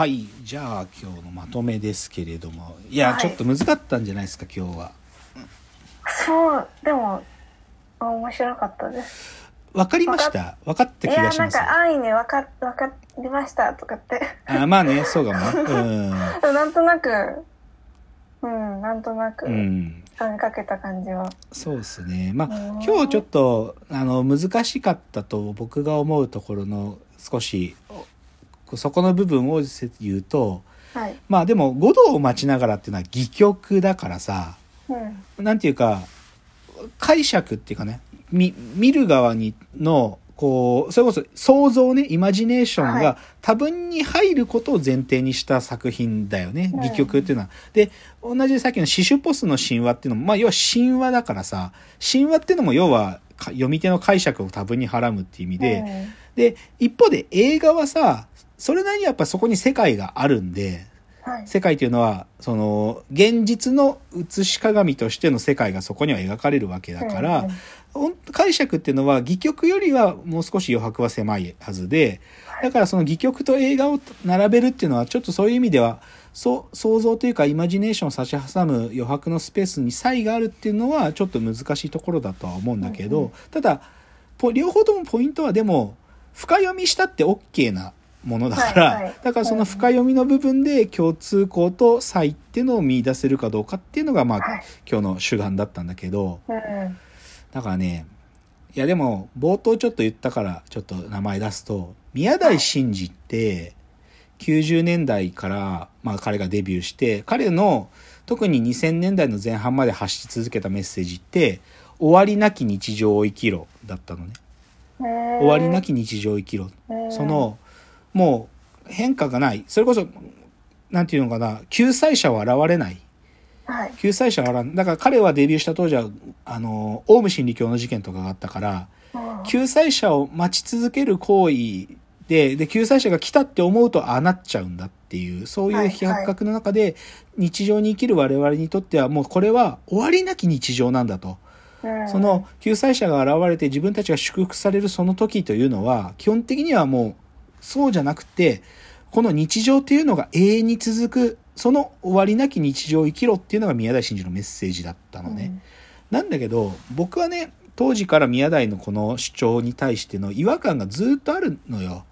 はいじゃあ今日のまとめですけれども。いや、はい。ちょっと難かったんじゃないですか今日は。そうでもあ面白かったです。分かりました？分かったいや気がします。なんか安易に分か分かりましたとかって。あまあねそうかもね。なんとなくうんなんとなくうん、かけた感じは、そうですね。まあうん。今日ちょっとあの難しかったと僕が思うところの少しおそこの部分を言うとはい。まあでも五道を待ちながらっていうのは戯曲だからさうん。なんていうか解釈っていうかね見見る側にのこうそれこそ想像ねイマジネーションはが多分に入ることを前提にした作品だよね、うん。戯曲っていうのは。で同じさっきのシシュポスの神話っていうのもまあ要は神話だからさ神話っていうのも要はか読み手の解釈を多分にはらむっていう意味で、で一方で映画はさそれなりにやっぱそこに世界があるんでうんはい。世界というのはその現実の写し鏡としての世界がそこには描かれるわけだから、うんほん解釈っていうのは戯曲よりはもう少し余白は狭いはずでだからその戯曲と映画を並べるっていうのはちょっとそういう意味ではそう想像というかイマジネーションを差し挟む余白のスペースに差異があるっていうのはちょっと難しいところだとは思うんだけど、うんうん。ただポ両方ともポイントはでも深読みしたって OK なものだから、はいはい。だからその深読みの部分で共通項と差異っていうのを見出せるかどうかっていうのがまあ、はい。今日の主眼だったんだけどうん。だからねいやでも冒頭ちょっと言ったからちょっと名前出すと宮台真司って90年代から、まあ、彼がデビューして彼の特に2000年代の前半まで発し続けたメッセージって「終わりなき日常を生きろ」だったのね。終わりなき日常を生きろ。うんそのもう変化がない。それこそなんていうのかな。救済者は現れない。はい。救済者は現れない。だから彼はデビューした当時はあのオウム真理教の事件とかがあったからうん。救済者を待ち続ける行為でで救済者が来たって思うとああなっちゃうんだっていうそういう比較覚の中で日常に生きる我々にとってはもうこれは終わりなき日常なんだと。うん。その救済者が現れて自分たちが祝福されるその時というのは基本的にはもうそうじゃなくてこの日常っていうのが永遠に続くその終わりなき日常を生きろっていうのが宮台真司のメッセージだったのね。なんだけど僕はね当時から宮台のこの主張に対しての違和感がずっとあるのよ。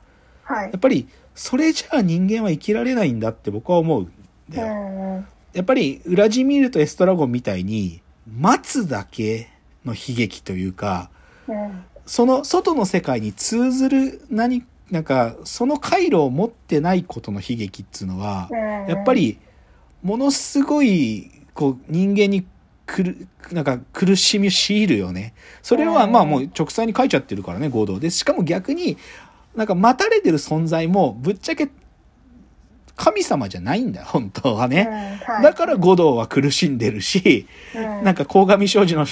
はいやっぱりそれじゃあ人間は生きられないんだって僕は思うんだよ。うんやっぱりウラジミールとエストラゴンみたいに待つだけの悲劇というかうんその外の世界に通ずる何なんかその回路を持ってないことの悲劇っつうのはうん。やっぱりものすごいこう人間にくるなんか苦しみを強いるよね。それはうん。まあもう直裁に書いちゃってるからね合同で。しかも逆になんか待たれてる存在もぶっちゃけ神様じゃないんだよ本当はね。うんはいだから五道は苦しんでるし、うんなんか鴻上庄司の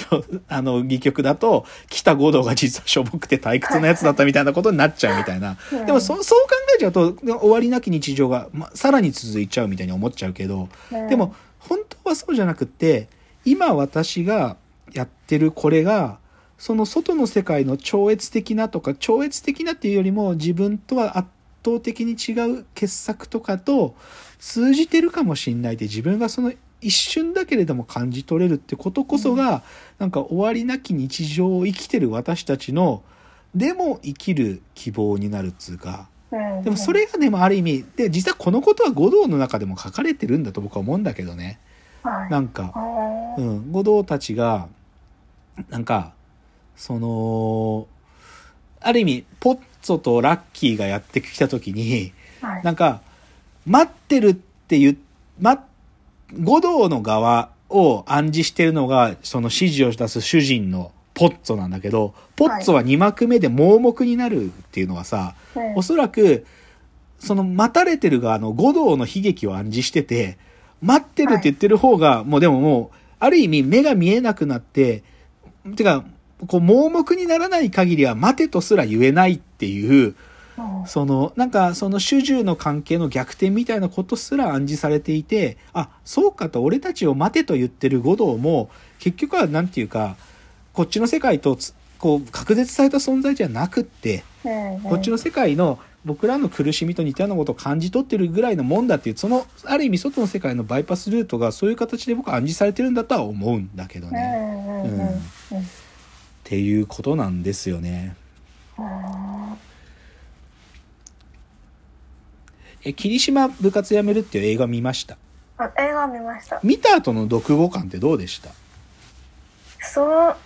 あの戯曲だと北五道が実はしょぼくて退屈なやつだったみたいなことになっちゃうみたいな。うんでもそそう考えちゃうと終わりなき日常が、ま、さらに続いちゃうみたいに思っちゃうけど、うんでも本当はそうじゃなくって今私がやってるこれがその外の世界の超越的なとか超越的なっていうよりも自分とは圧倒的に違う傑作とかと通じてるかもしんないで自分がその一瞬だけれども感じ取れるってことこそが、なんか終わりなき日常を生きてる私たちのでも生きる希望になるっつうか。うん。でもそれがでもある意味で実はこのことは五道の中でも書かれてるんだと僕は思うんだけどね。はい。なんか、うん、五道たちがなんかそのある意味ポッツォとラッキーがやってきた時にはい。なんか待ってるって言う、ま、五道の側を暗示してるのがその指示を出す主人のポッツォなんだけどポッツォは2幕目で盲目になるっていうのはさ、うんおそらく、その待たれてる側の五道の悲劇を暗示してて、待ってるって言ってる方が、もうでももう、ある意味目が見えなくなって、てか、こう盲目にならない限りは待てとすら言えないっていう、うん。その、なんかその主従の関係の逆転みたいなことすら暗示されていて、あ、そうかと俺たちを待てと言ってる五道も、結局はなんていうか、こっちの世界とつこう、隔絶された存在じゃなくって、うんこっちの世界の僕らの苦しみと似たようなことを感じ取ってるぐらいのもんだっていうそのある意味外の世界のバイパスルートがそういう形で僕は暗示されてるんだとは思うんだけどうね、うんっていうことなんですよね。え霧島部活やめるっていう映画見ました？あ映画見ました。見た後の読後感ってどうでした？その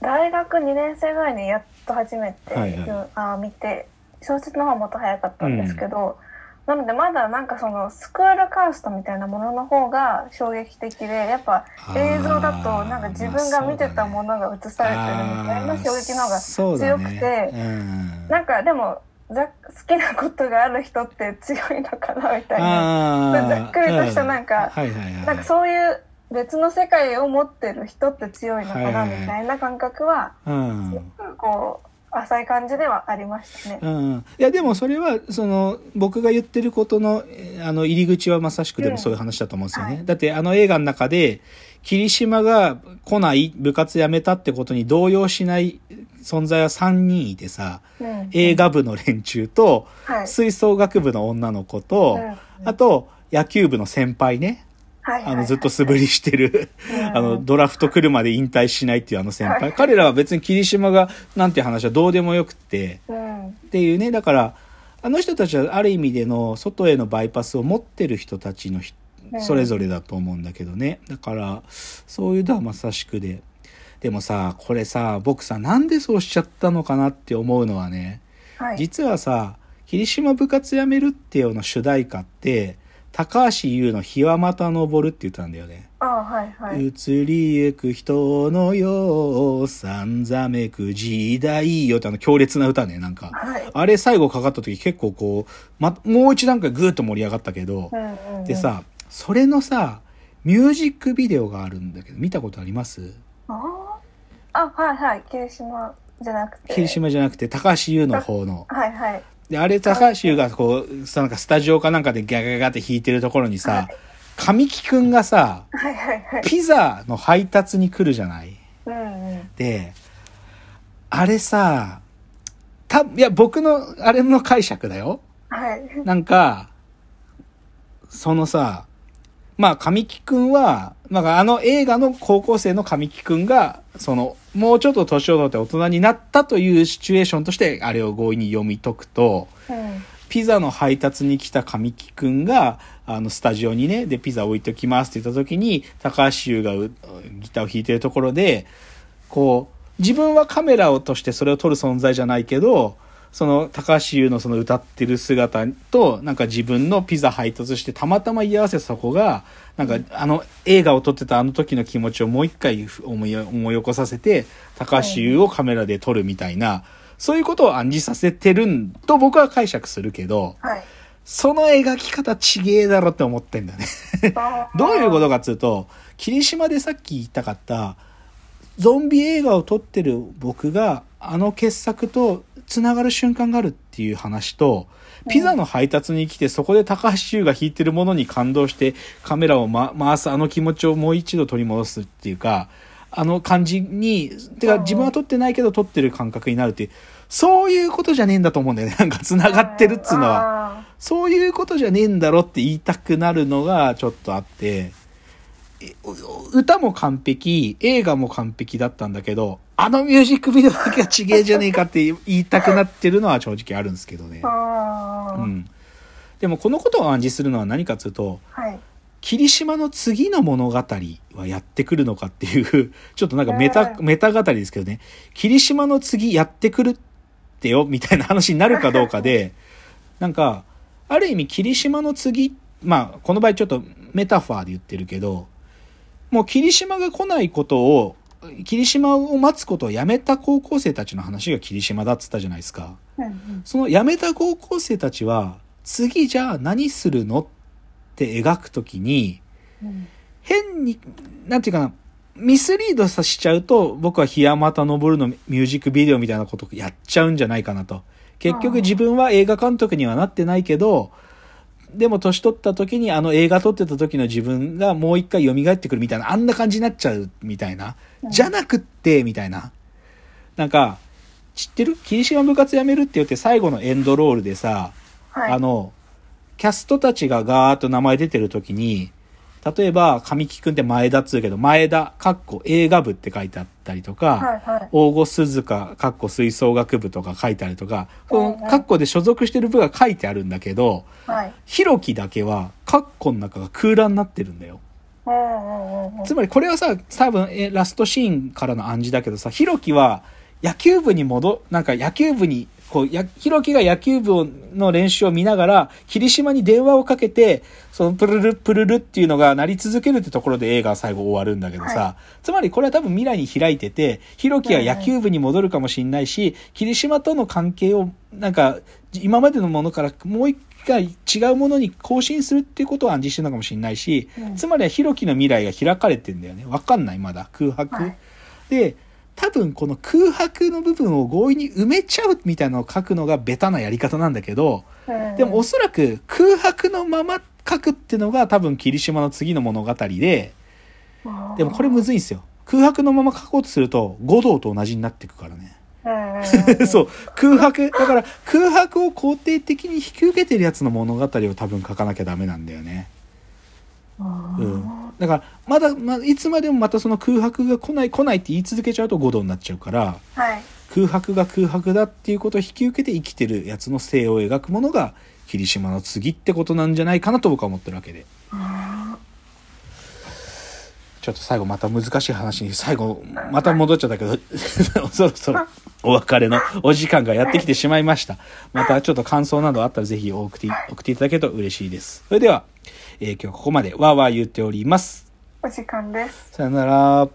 大学2年生ぐらいにやっと初めて、はいはい。うんあ見て小説の方はもっと早かったんですけど、なのでまだなんかそのスクールカーストみたいなものの方が衝撃的でやっぱ映像だとなんか自分が見てたものが映されてるみたいな衝撃の方が強くて、ねうん。なんかでもざ好きなことがある人って強いのかなみたいな。ざっくりとしたなんかはいはいはい、なんかそういう別の世界を持ってる人って強いのかなみたいな感覚はうん。すごくこう浅い感じではありましたね。うん、いやでもそれはその僕が言ってることのえーあの入り口はまさしくでもそういう話だと思うんですよね、うんはい。だってあの映画の中で霧島が来ない部活辞めたってことに動揺しない存在は3人いてさうん。映画部の連中とはい。吹奏楽部の女の子とうん。あと野球部の先輩ねはいはいあのずっと素振りしてる。うん。あのドラフト来るまで引退しないっていうあの先輩。はい。彼らは別に霧島がなんていう話はどうでもよくって。うん。っていうねだからあの人たちはある意味での外へのバイパスを持ってる人たちのひうん。それぞれだと思うんだけどね。だからそういうのはまさしくで。でもさこれさ僕さなんでそうしちゃったのかなって思うのはね。はい。実はさ「霧島部活やめるってよ」の主題歌って高橋優の「日はまた昇る」って言ったんだよね。あはいはい。移りゆく人のよさんざめく時代よってあの強烈な歌ねなんか。はい。あれ最後かかった時結構こう、ま、もう一段階ぐーっと盛り上がったけどう、んうんうんで、さ、それのさ、ミュージックビデオがあるんだけど、見たことあります？あーあはいはい霧島じゃなくて霧島じゃなくて高橋優の方の。はいはいで、あれ高橋優がこう、さなんかスタジオかなんかでギャガガガって弾いてるところにさはい、神木くんがさ、はいはいはい。ピザの配達に来るじゃない？うんうん。で、あれさ、た、いや、僕の、あれの解釈だよ。はい。なんか、そのさ、まあ、神木くんは、まあ、あの映画の高校生の神木くんが、その、もうちょっと年を取って大人になったというシチュエーションとして、あれを強引に読み解くと、うん。ピザの配達に来た神木くんが、あの、スタジオにね、で、ピザ置いときますって言った時に、高橋優がうギターを弾いてるところで、こう、自分はカメラをとしてそれを撮る存在じゃないけど、その高橋優のその歌ってる姿と、なんか自分のピザ配達してたまたま居合わせたそこが、なんかあの映画を撮ってたあの時の気持ちをもう一回思い思い起こさせて、高橋優をカメラで撮るみたいな、そういうことを暗示させてるんと僕は解釈するけど、はい。その描き方ちげえだろって思ってんだね。どういうことかっつうと、霧島でさっき言いたかった、ゾンビ映画を撮ってる僕が、あの傑作と繋がる瞬間があるっていう話と、ピザの配達に来て、そこで高橋優が弾いてるものに感動して、カメラを、ま、回すあの気持ちをもう一度取り戻すっていうか、あの感じに、てか自分は撮ってないけど撮ってる感覚になるっていう、そういうことじゃねえんだと思うんだよね。なんか繋がってるっつうのは。は。そういうことじゃねえんだろって言いたくなるのがちょっとあって、歌も完璧、映画も完璧だったんだけど、あのミュージックビデオだけはちげえじゃねえかって言いたくなってるのは正直あるんですけどね。うん。でもこのことを暗示するのは何かっつうと、はい。霧島の次の物語はやってくるのかっていう、ちょっとなんかメタ、うんメタ語りですけどね、霧島の次やってくるってよ、みたいな話になるかどうかで、なんか、ある意味霧島の次、まあ、この場合ちょっとメタファーで言ってるけど、もう霧島が来ないことを、霧島を待つことをやめた高校生たちの話が霧島だっつったじゃないですか。うんうん。その辞めた高校生たちは、次じゃあ何するのって描くときに、うん変に、なんていうかな、ミスリードさせちゃうと、僕は檜山田昇のミュージックビデオみたいなことやっちゃうんじゃないかなと。結局自分は映画監督にはなってないけど、でも年取った時にあの映画撮ってた時の自分がもう一回蘇ってくるみたいな、あんな感じになっちゃうみたいな。じゃなくって、みたいな。なんか、知ってる？霧島部活やめるって言って最後のエンドロールでさ、はい。あの、キャストたちがガーッと名前出てる時に、例えば、神木くんって前田っつうけど、前田、かっこ映画部って書いてあったりとか、はいはい。大御鈴鹿、かっこ吹奏楽部とか書いてあるとか、このうんうんカッコで所属してる部が書いてあるんだけど、はい。ひろきだけは、カッコの中が空欄になってるんだよ。つまりこれはさ、多分、えラストシーンからの暗示だけどさ、ひろきは野球部に戻、なんか野球部に、こう、や、ひろきが野球部をの練習を見ながら、霧島に電話をかけて、そのプルルプルルっていうのが鳴り続けるってところで映画は最後終わるんだけどさ、はつまりこれは多分未来に開いてて、ひろきは野球部に戻るかもしれないし、霧島との関係を、なんか、今までのものからもう一回違うものに更新するっていうことを暗示してるのかもしれないし、うんつまりはひろきの未来が開かれてんだよね。わかんない、まだ。空白。はいで、多分この空白の部分を強引に埋めちゃうみたいなのを書くのがベタなやり方なんだけど、うんでもおそらく空白のまま書くってのが多分霧島の次の物語で、でもこれむずいんですよ。空白のまま書こうとすると、五道と同じになっていくからね。そう。空白。だから空白を肯定的に引き受けてるやつの物語を多分書かなきゃダメなんだよね。うん。だから、まだ、まあ、いつまでもまたその空白が来ない来ないって言い続けちゃうと五道になっちゃうから、はい。空白が空白だっていうことを引き受けて生きてるやつの性を描くものが霧島の次ってことなんじゃないかなと僕は思ってるわけで。ちょっと最後また難しい話に最後また戻っちゃったけど そろそろお別れのお時間がやってきてしまいましたまたちょっと感想などあったらぜひ送って送っていただけると嬉しいですそれでは、えー今日はここまでわーわー言っておりますお時間です。さよなら